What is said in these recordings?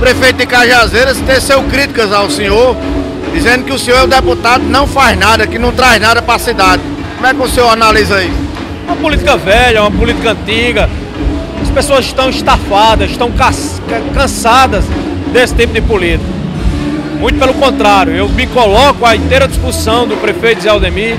prefeito de Cajazeiras teceu críticas ao senhor, dizendo que o senhor é o deputado não faz nada, que não traz nada para a cidade. Como é que o senhor analisa isso? Uma política velha, uma política antiga. As pessoas estão estafadas, estão cansadas desse tipo de política. Muito pelo contrário, eu me coloco à inteira discussão do prefeito Zé Aldemir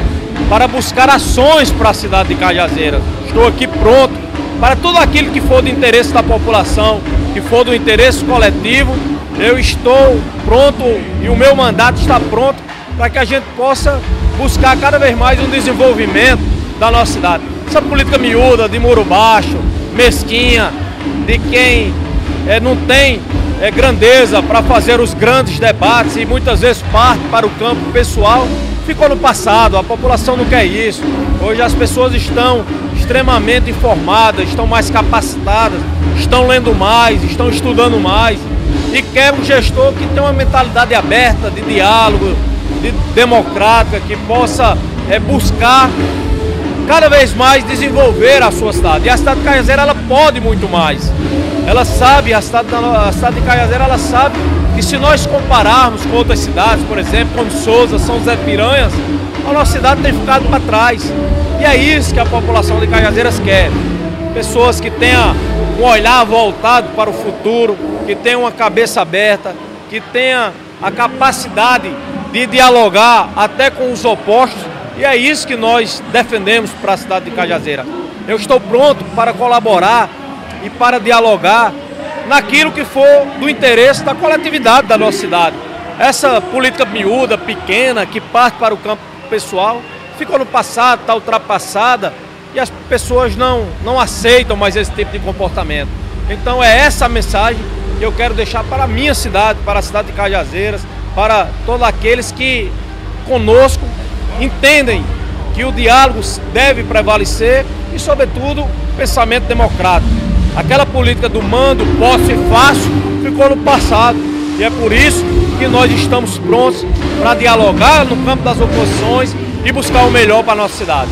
para buscar ações para a cidade de Cajazeiras. Estou aqui pronto para tudo aquilo que for do interesse da população, que for do interesse coletivo. Eu estou pronto e o meu mandato está pronto para que a gente possa buscar cada vez mais um desenvolvimento da nossa cidade. Essa política miúda, de muro baixo, mesquinha, de quem é, não tem é, grandeza para fazer os grandes debates e muitas vezes parte para o campo pessoal, ficou no passado, a população não quer isso. Hoje as pessoas estão extremamente informadas, estão mais capacitadas, estão lendo mais, estão estudando mais e quer um gestor que tenha uma mentalidade aberta, de diálogo, de democrática, que possa é, buscar cada vez mais desenvolver a sua cidade. E a cidade de Caiazeira ela pode muito mais. Ela sabe, a cidade, a cidade de Caiazeira ela sabe que se nós compararmos com outras cidades, por exemplo, como Souza, São José Piranhas, a nossa cidade tem ficado para trás. E é isso que a população de Cajazeiras quer. Pessoas que tenham um olhar voltado para o futuro, que tenham uma cabeça aberta, que tenham a capacidade de dialogar até com os opostos. E é isso que nós defendemos para a cidade de Cajazeira. Eu estou pronto para colaborar e para dialogar naquilo que for do interesse da coletividade da nossa cidade. Essa política miúda, pequena, que parte para o campo pessoal, ficou no passado, está ultrapassada e as pessoas não, não aceitam mais esse tipo de comportamento. Então é essa a mensagem que eu quero deixar para a minha cidade, para a cidade de Cajazeiras, para todos aqueles que conosco entendem que o diálogo deve prevalecer e, sobretudo, o pensamento democrático. Aquela política do mando, posse fácil, ficou no passado. E é por isso que nós estamos prontos para dialogar no campo das oposições e buscar o melhor para nossa cidade.